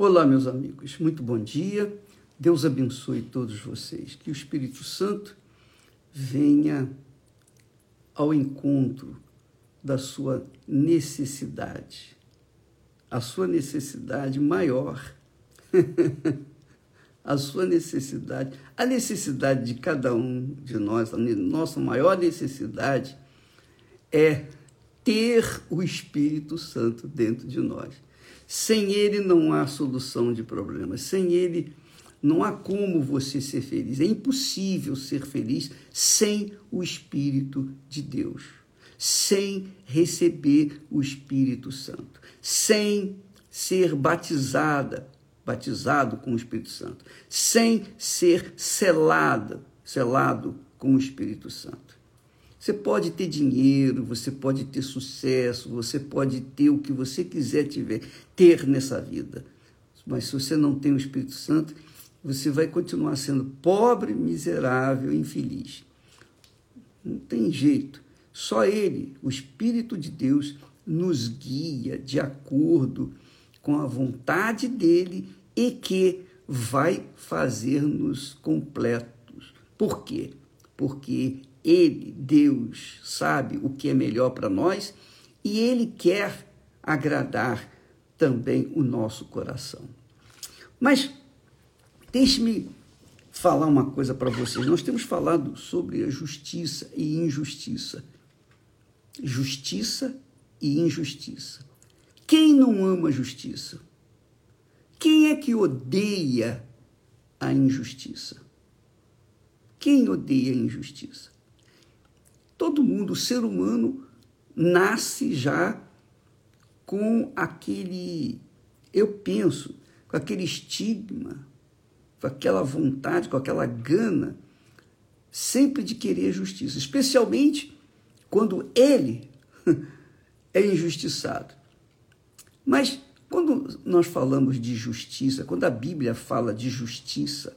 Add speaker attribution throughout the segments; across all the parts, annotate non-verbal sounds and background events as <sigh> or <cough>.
Speaker 1: Olá, meus amigos, muito bom dia. Deus abençoe todos vocês. Que o Espírito Santo venha ao encontro da sua necessidade, a sua necessidade maior, <laughs> a sua necessidade, a necessidade de cada um de nós, a nossa maior necessidade é ter o Espírito Santo dentro de nós. Sem ele não há solução de problemas. Sem ele não há como você ser feliz. É impossível ser feliz sem o Espírito de Deus, sem receber o Espírito Santo, sem ser batizada, batizado com o Espírito Santo, sem ser selada, selado com o Espírito Santo. Você pode ter dinheiro, você pode ter sucesso, você pode ter o que você quiser tiver, ter nessa vida. Mas se você não tem o Espírito Santo, você vai continuar sendo pobre, miserável, infeliz. Não tem jeito. Só Ele, o Espírito de Deus, nos guia de acordo com a vontade dele e que vai fazer-nos completos. Por quê? Porque ele, Deus, sabe o que é melhor para nós e Ele quer agradar também o nosso coração. Mas deixe-me falar uma coisa para vocês. Nós temos falado sobre a justiça e injustiça. Justiça e injustiça. Quem não ama a justiça? Quem é que odeia a injustiça? Quem odeia a injustiça? Todo mundo, o ser humano, nasce já com aquele, eu penso, com aquele estigma, com aquela vontade, com aquela gana, sempre de querer justiça, especialmente quando ele <laughs> é injustiçado. Mas quando nós falamos de justiça, quando a Bíblia fala de justiça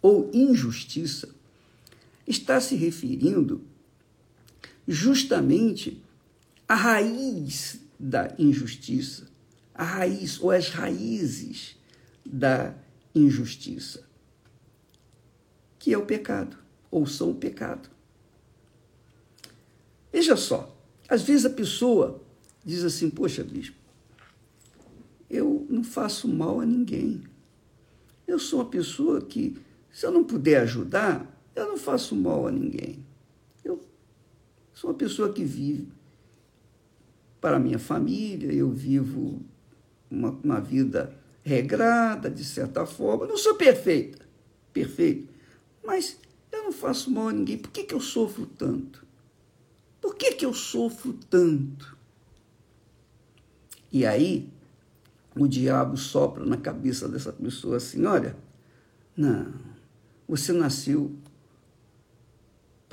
Speaker 1: ou injustiça, está se referindo justamente a raiz da injustiça, a raiz ou as raízes da injustiça, que é o pecado, ou são o pecado. Veja só, às vezes a pessoa diz assim: Poxa, bispo, eu não faço mal a ninguém. Eu sou uma pessoa que, se eu não puder ajudar, eu não faço mal a ninguém. Sou uma pessoa que vive para a minha família, eu vivo uma, uma vida regrada, de certa forma. Não sou perfeita, perfeito, mas eu não faço mal a ninguém. Por que, que eu sofro tanto? Por que, que eu sofro tanto? E aí, o diabo sopra na cabeça dessa pessoa assim: olha, não, você nasceu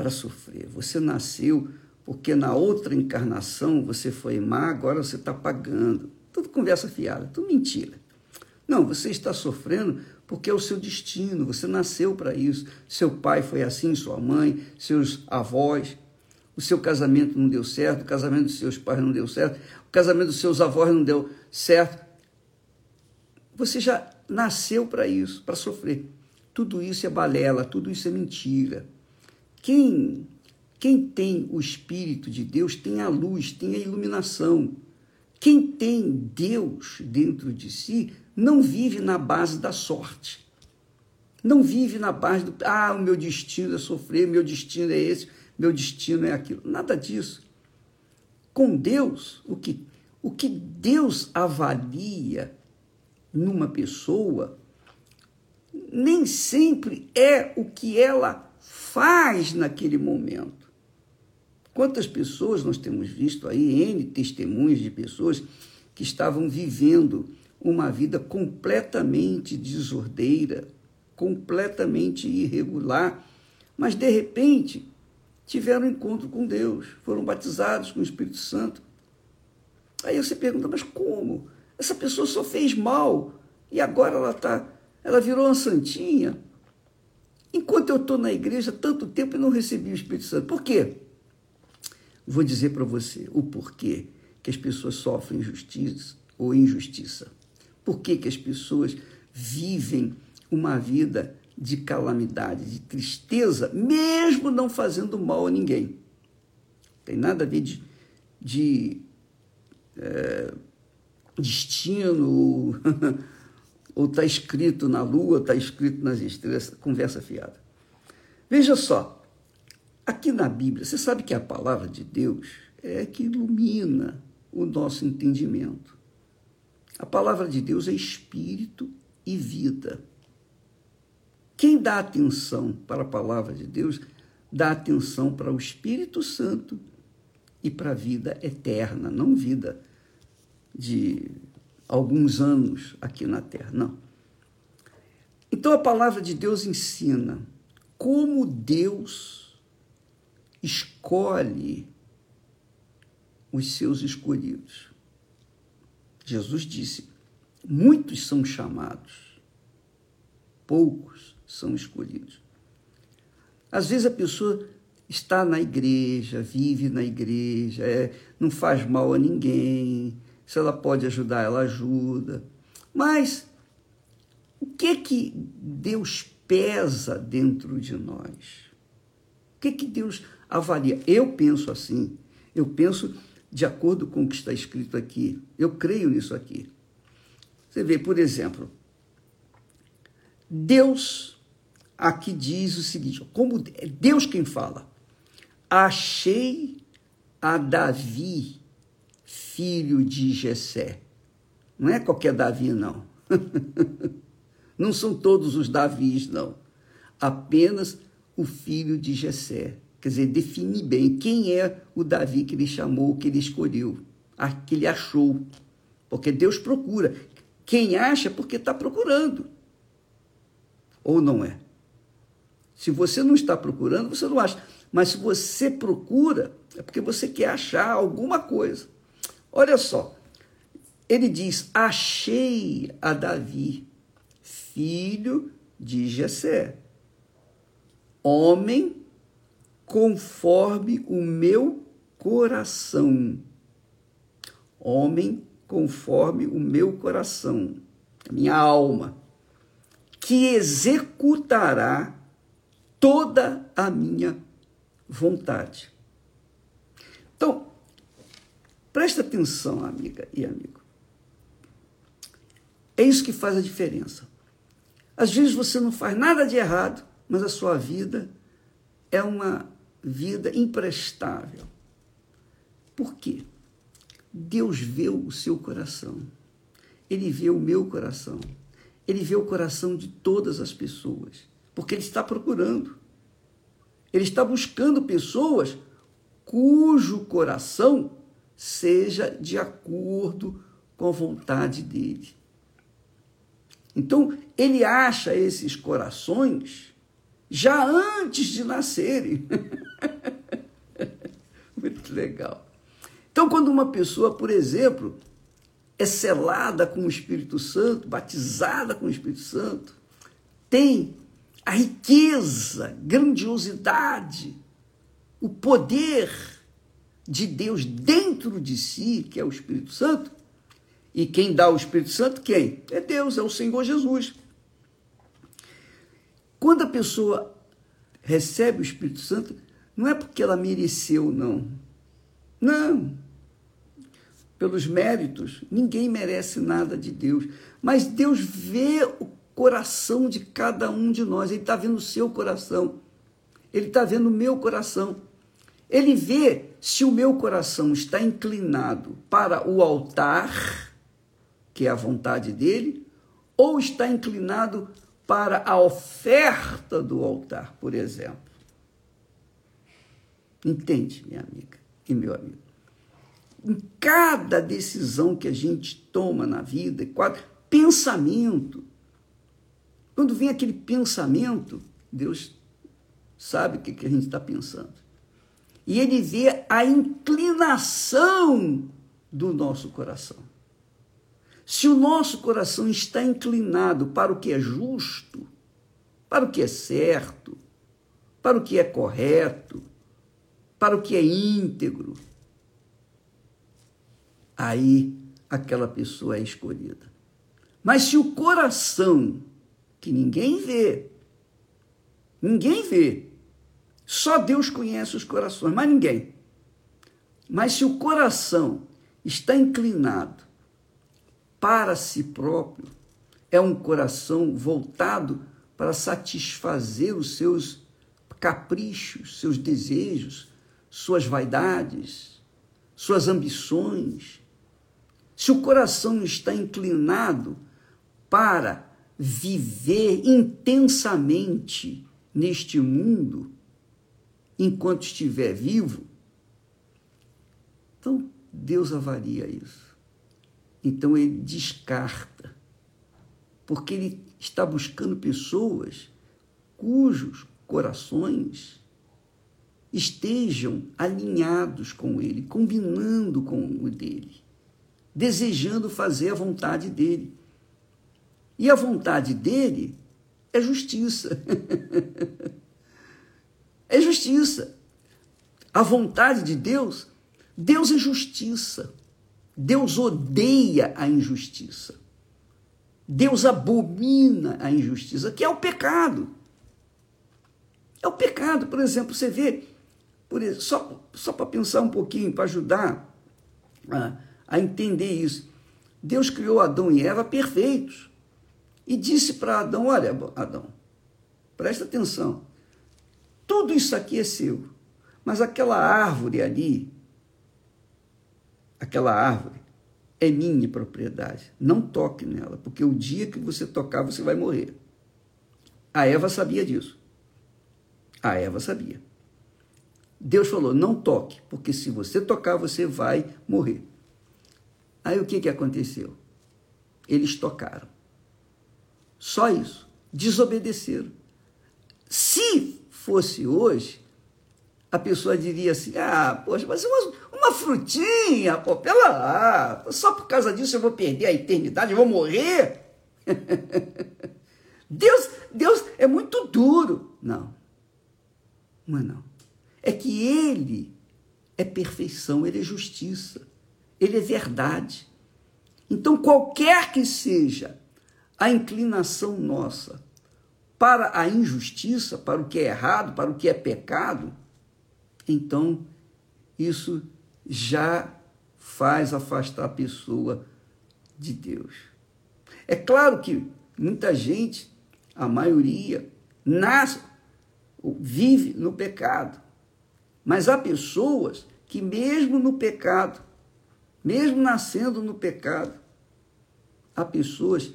Speaker 1: para sofrer. Você nasceu porque na outra encarnação você foi má, agora você está pagando. Tudo conversa fiada, tudo mentira. Não, você está sofrendo porque é o seu destino, você nasceu para isso. Seu pai foi assim, sua mãe, seus avós. O seu casamento não deu certo, o casamento dos seus pais não deu certo, o casamento dos seus avós não deu certo. Você já nasceu para isso, para sofrer. Tudo isso é balela, tudo isso é mentira. Quem, quem tem o Espírito de Deus tem a luz, tem a iluminação. Quem tem Deus dentro de si não vive na base da sorte. Não vive na base do, ah, o meu destino é sofrer, meu destino é esse, meu destino é aquilo. Nada disso. Com Deus, o que, o que Deus avalia numa pessoa nem sempre é o que ela faz naquele momento. Quantas pessoas nós temos visto aí, N testemunhos de pessoas que estavam vivendo uma vida completamente desordeira, completamente irregular, mas de repente tiveram um encontro com Deus, foram batizados com o Espírito Santo. Aí você pergunta, mas como? Essa pessoa só fez mal e agora ela tá, ela virou uma santinha. Enquanto eu estou na igreja tanto tempo e não recebi o Espírito Santo. Por quê? Vou dizer para você o porquê que as pessoas sofrem injustiça ou injustiça. Por que, que as pessoas vivem uma vida de calamidade, de tristeza, mesmo não fazendo mal a ninguém? Tem nada a ver de, de é, destino, <laughs> ou está escrito na lua, está escrito nas estrelas, conversa fiada. Veja só, aqui na Bíblia, você sabe que a palavra de Deus é que ilumina o nosso entendimento. A palavra de Deus é espírito e vida. Quem dá atenção para a palavra de Deus, dá atenção para o Espírito Santo e para a vida eterna, não vida de alguns anos aqui na Terra, não. Então a palavra de Deus ensina como Deus escolhe os seus escolhidos. Jesus disse: muitos são chamados, poucos são escolhidos. Às vezes a pessoa está na igreja, vive na igreja, é, não faz mal a ninguém, se ela pode ajudar, ela ajuda. Mas o que que Deus pesa dentro de nós? O que que Deus avalia? Eu penso assim. Eu penso de acordo com o que está escrito aqui. Eu creio nisso aqui. Você vê, por exemplo, Deus aqui diz o seguinte: como é Deus quem fala, achei a Davi filho de Jessé. Não é qualquer Davi, não. <laughs> não são todos os Davis, não. Apenas o filho de Jessé. Quer dizer, define bem quem é o Davi que ele chamou, que ele escolheu, que ele achou. Porque Deus procura. Quem acha, porque está procurando. Ou não é? Se você não está procurando, você não acha. Mas se você procura, é porque você quer achar alguma coisa. Olha só, ele diz: Achei a Davi, filho de Jessé, homem conforme o meu coração. Homem conforme o meu coração, minha alma, que executará toda a minha vontade. Então, Presta atenção, amiga e amigo. É isso que faz a diferença. Às vezes você não faz nada de errado, mas a sua vida é uma vida imprestável. Por quê? Deus vê o seu coração. Ele vê o meu coração. Ele vê o coração de todas as pessoas, porque ele está procurando. Ele está buscando pessoas cujo coração seja de acordo com a vontade dele. Então, ele acha esses corações já antes de nascerem. <laughs> Muito legal. Então, quando uma pessoa, por exemplo, é selada com o Espírito Santo, batizada com o Espírito Santo, tem a riqueza, grandiosidade, o poder de Deus dentro de si, que é o Espírito Santo. E quem dá o Espírito Santo, quem? É Deus, é o Senhor Jesus. Quando a pessoa recebe o Espírito Santo, não é porque ela mereceu, não. Não. Pelos méritos, ninguém merece nada de Deus. Mas Deus vê o coração de cada um de nós. Ele está vendo o seu coração. Ele está vendo o meu coração. Ele vê se o meu coração está inclinado para o altar, que é a vontade dele, ou está inclinado para a oferta do altar, por exemplo. Entende, minha amiga e meu amigo? Em cada decisão que a gente toma na vida, pensamento, quando vem aquele pensamento, Deus sabe o que a gente está pensando e ele vê a inclinação do nosso coração. Se o nosso coração está inclinado para o que é justo, para o que é certo, para o que é correto, para o que é íntegro, aí aquela pessoa é escolhida. Mas se o coração, que ninguém vê, ninguém vê, só Deus conhece os corações, mas ninguém. Mas se o coração está inclinado para si próprio, é um coração voltado para satisfazer os seus caprichos, seus desejos, suas vaidades, suas ambições. Se o coração está inclinado para viver intensamente neste mundo, enquanto estiver vivo, então Deus avalia isso. Então ele descarta, porque ele está buscando pessoas cujos corações estejam alinhados com ele, combinando com o dele, desejando fazer a vontade dele. E a vontade dele é justiça. <laughs> é justiça. A vontade de Deus, Deus é justiça. Deus odeia a injustiça. Deus abomina a injustiça, que é o pecado. É o pecado, por exemplo, você vê, isso, só, só para pensar um pouquinho, para ajudar a, a entender isso. Deus criou Adão e Eva perfeitos e disse para Adão: Olha, Adão, presta atenção, tudo isso aqui é seu, mas aquela árvore ali, aquela árvore, é minha propriedade. Não toque nela, porque o dia que você tocar, você vai morrer. A Eva sabia disso. A Eva sabia. Deus falou: não toque, porque se você tocar, você vai morrer. Aí o que, que aconteceu? Eles tocaram. Só isso. Desobedeceram. Se fosse hoje, a pessoa diria assim: ah, poxa, mas uma, uma frutinha, pô, pela lá, só por causa disso eu vou perder a eternidade, eu vou morrer. <laughs> Deus, Deus é muito duro. Não. Não é não. É que ele é perfeição, ele é justiça, ele é verdade. Então, qualquer que seja a inclinação nossa para a injustiça, para o que é errado, para o que é pecado, então isso já faz afastar a pessoa de Deus. É claro que muita gente, a maioria, nasce vive no pecado. Mas há pessoas que, mesmo no pecado, mesmo nascendo no pecado, há pessoas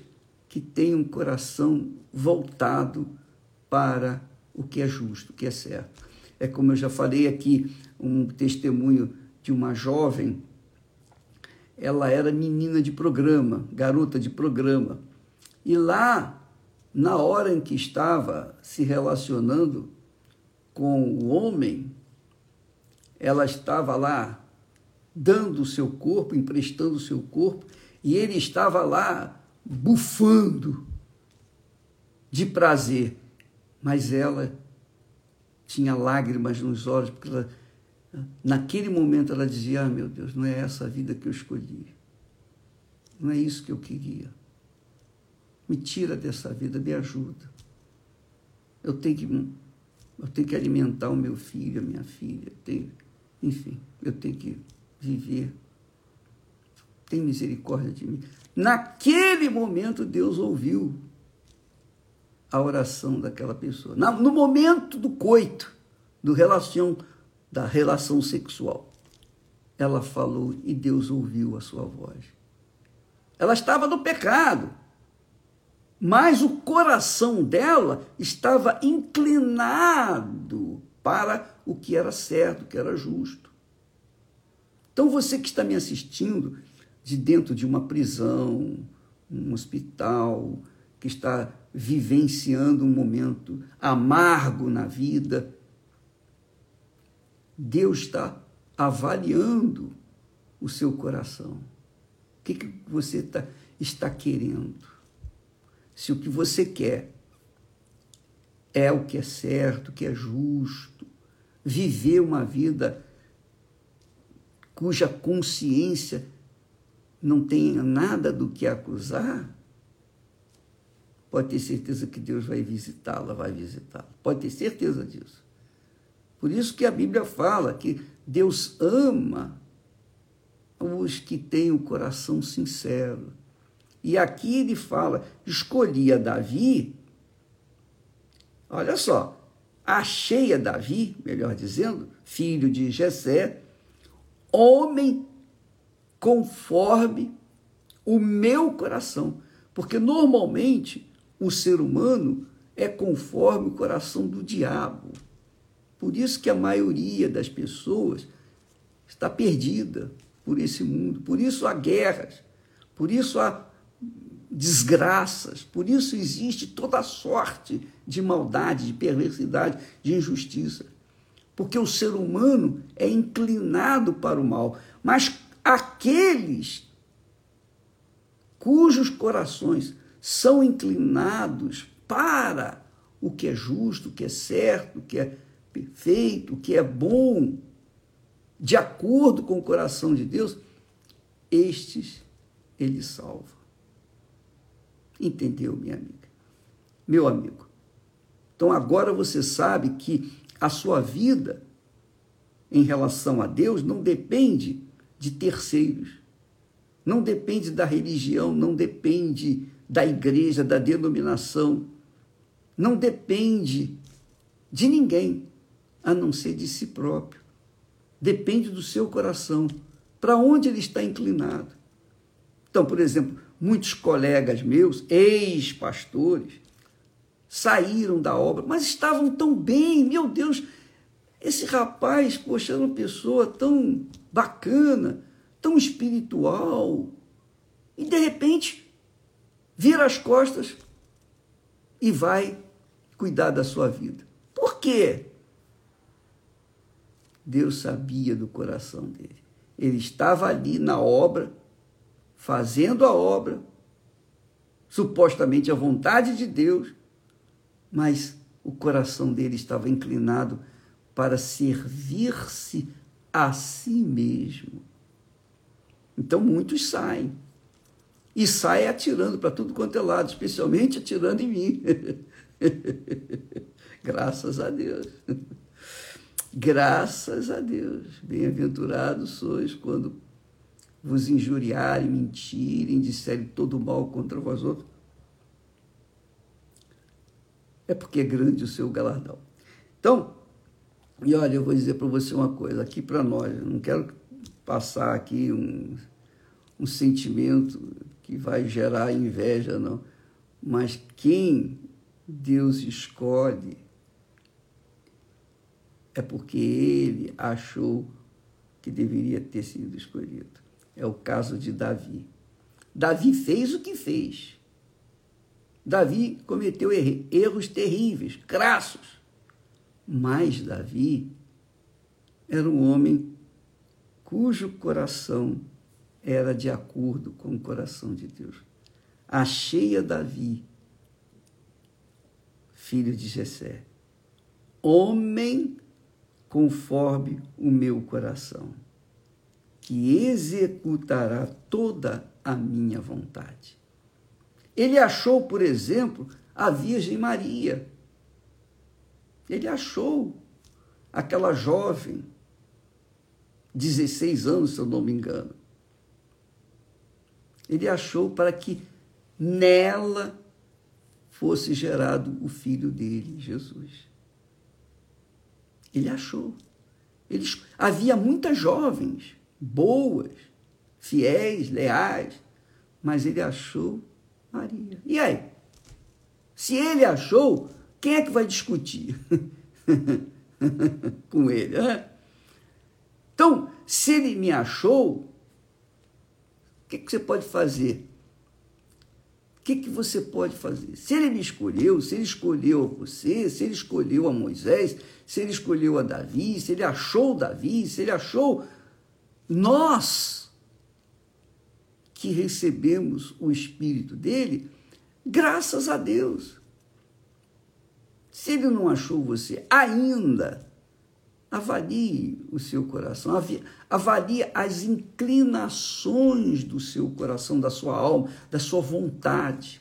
Speaker 1: que têm um coração voltado para o que é justo, o que é certo. É como eu já falei aqui, um testemunho de uma jovem. Ela era menina de programa, garota de programa. E lá, na hora em que estava se relacionando com o homem, ela estava lá dando o seu corpo, emprestando o seu corpo, e ele estava lá bufando de prazer. Mas ela tinha lágrimas nos olhos, porque ela, naquele momento ela dizia: Ah, meu Deus, não é essa a vida que eu escolhi. Não é isso que eu queria. Me tira dessa vida, me ajuda. Eu tenho que eu tenho que alimentar o meu filho, a minha filha, tenho, enfim, eu tenho que viver. Tem misericórdia de mim. Naquele momento, Deus ouviu a oração daquela pessoa. No momento do coito, do relação, da relação sexual, ela falou e Deus ouviu a sua voz. Ela estava no pecado mas o coração dela estava inclinado para o que era certo, o que era justo. Então você que está me assistindo de dentro de uma prisão, um hospital, que está vivenciando um momento amargo na vida, Deus está avaliando o seu coração. O que, que você tá, está querendo? se o que você quer é o que é certo, o que é justo, viver uma vida cuja consciência não tenha nada do que acusar, pode ter certeza que Deus vai visitá-la, vai visitá-la. Pode ter certeza disso. Por isso que a Bíblia fala que Deus ama os que têm o coração sincero. E aqui ele fala: escolhia Davi. Olha só, achei a Davi, melhor dizendo, filho de Jessé, homem conforme o meu coração. Porque normalmente o ser humano é conforme o coração do diabo. Por isso que a maioria das pessoas está perdida por esse mundo. Por isso há guerras, por isso há desgraças, por isso existe toda sorte de maldade, de perversidade, de injustiça. Porque o ser humano é inclinado para o mal, mas aqueles cujos corações são inclinados para o que é justo, o que é certo, o que é perfeito, o que é bom, de acordo com o coração de Deus, estes ele salva. Entendeu, minha amiga? Meu amigo. Então agora você sabe que a sua vida em relação a Deus não depende de terceiros, não depende da religião, não depende da igreja, da denominação, não depende de ninguém a não ser de si próprio. Depende do seu coração, para onde ele está inclinado. Então, por exemplo, muitos colegas meus, ex-pastores, saíram da obra, mas estavam tão bem, meu Deus, esse rapaz, poxa, era uma pessoa tão bacana, tão espiritual, e de repente vira as costas e vai cuidar da sua vida. Por quê? Deus sabia do coração dele. Ele estava ali na obra, fazendo a obra, supostamente a vontade de Deus, mas o coração dele estava inclinado para servir-se a si mesmo. Então muitos saem. E saem atirando para tudo quanto é lado, especialmente atirando em mim. <laughs> Graças a Deus. Graças a Deus. Bem-aventurados sois quando vos injuriarem, mentirem, disserem todo mal contra vós outros. É porque é grande o seu galardão. Então, e olha, eu vou dizer para você uma coisa, aqui para nós, não quero passar aqui um, um sentimento que vai gerar inveja, não. Mas quem Deus escolhe é porque ele achou que deveria ter sido escolhido. É o caso de Davi. Davi fez o que fez. Davi cometeu erros terríveis, crassos. Mas Davi era um homem cujo coração era de acordo com o coração de Deus. Achei a Davi, filho de Jessé, homem conforme o meu coração, que executará toda a minha vontade. Ele achou, por exemplo, a Virgem Maria, ele achou aquela jovem, 16 anos, se eu não me engano. Ele achou para que nela fosse gerado o filho dele, Jesus. Ele achou. Ele, havia muitas jovens, boas, fiéis, leais, mas ele achou Maria. E aí? Se ele achou, quem é que vai discutir <laughs> com ele? Né? Então, se ele me achou, o que, que você pode fazer? O que, que você pode fazer? Se ele me escolheu, se ele escolheu você, se ele escolheu a Moisés, se ele escolheu a Davi, se ele achou Davi, se ele achou nós que recebemos o Espírito dele, graças a Deus. Se ele não achou você ainda, avalie o seu coração, avalie as inclinações do seu coração, da sua alma, da sua vontade.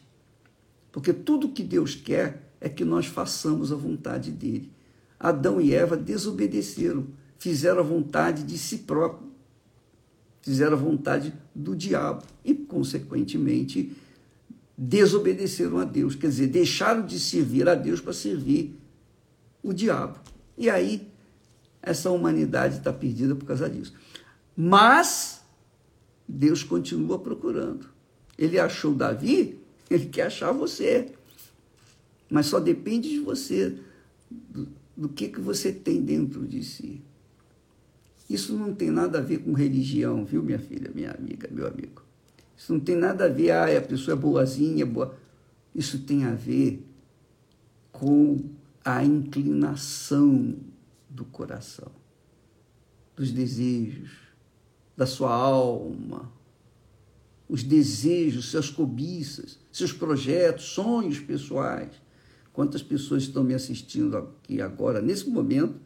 Speaker 1: Porque tudo que Deus quer é que nós façamos a vontade dele. Adão e Eva desobedeceram, fizeram a vontade de si próprio, fizeram a vontade do diabo e, consequentemente, desobedeceram a Deus, quer dizer, deixaram de servir a Deus para servir o diabo. E aí, essa humanidade está perdida por causa disso. Mas Deus continua procurando. Ele achou Davi, <laughs> ele quer achar você. Mas só depende de você, do, do que, que você tem dentro de si. Isso não tem nada a ver com religião, viu, minha filha, minha amiga, meu amigo. Isso não tem nada a ver, ah, a pessoa é boazinha, boa. Isso tem a ver com a inclinação do coração, dos desejos, da sua alma, os desejos, suas cobiças, seus projetos, sonhos pessoais. Quantas pessoas estão me assistindo aqui agora, nesse momento,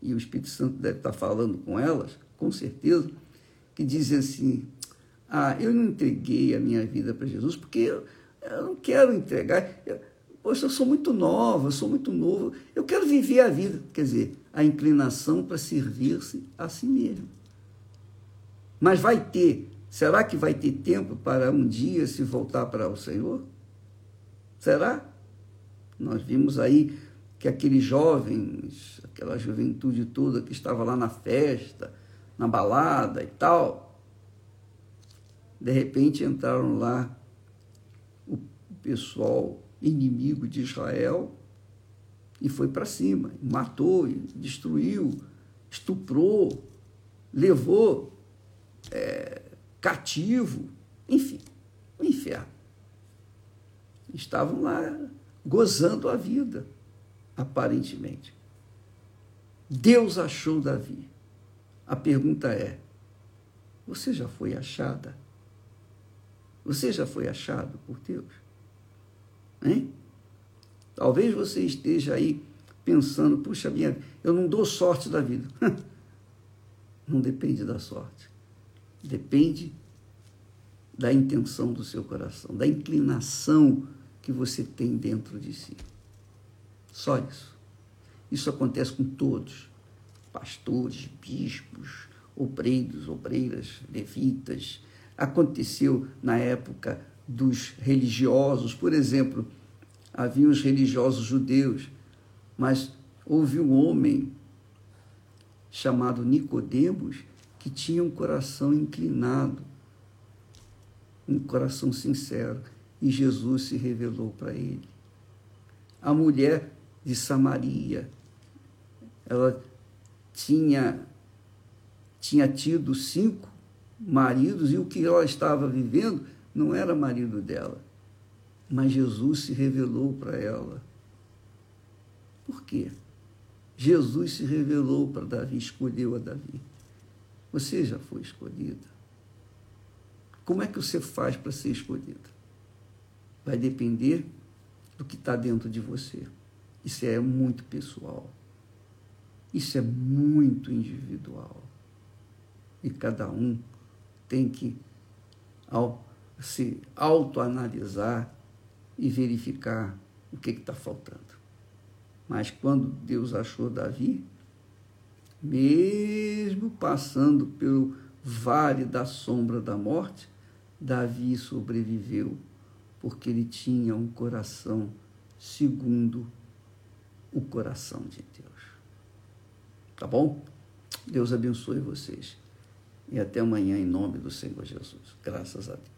Speaker 1: e o Espírito Santo deve estar falando com elas, com certeza, que dizem assim: ah, eu não entreguei a minha vida para Jesus porque eu, eu, não quero entregar. Eu, poxa, eu sou muito nova, sou muito novo, eu quero viver a vida. Quer dizer, a inclinação para servir-se a si mesmo. Mas vai ter, será que vai ter tempo para um dia se voltar para o Senhor? Será? Nós vimos aí que aqueles jovens, aquela juventude toda que estava lá na festa, na balada e tal, de repente entraram lá o pessoal inimigo de Israel e foi para cima, matou, destruiu, estuprou, levou é, cativo, enfim, o inferno. Estavam lá gozando a vida, aparentemente. Deus achou Davi. A pergunta é: você já foi achada? Você já foi achado por Deus? Hein? Talvez você esteja aí pensando, puxa, minha, eu não dou sorte da vida. <laughs> não depende da sorte. Depende da intenção do seu coração, da inclinação que você tem dentro de si. Só isso. Isso acontece com todos: pastores, bispos, obreiros, obreiras, levitas, aconteceu na época dos religiosos. Por exemplo, havia os religiosos judeus, mas houve um homem chamado Nicodemos que tinha um coração inclinado, um coração sincero, e Jesus se revelou para ele. A mulher de Samaria, ela tinha tinha tido cinco maridos e o que ela estava vivendo não era marido dela. Mas Jesus se revelou para ela. Por quê? Jesus se revelou para Davi, escolheu a Davi. Você já foi escolhida. Como é que você faz para ser escolhida? Vai depender do que está dentro de você. Isso é muito pessoal. Isso é muito individual. E cada um tem que se autoanalisar e verificar o que está faltando. Mas quando Deus achou Davi, mesmo passando pelo vale da sombra da morte, Davi sobreviveu, porque ele tinha um coração segundo o coração de Deus. Tá bom? Deus abençoe vocês. E até amanhã, em nome do Senhor Jesus. Graças a Deus.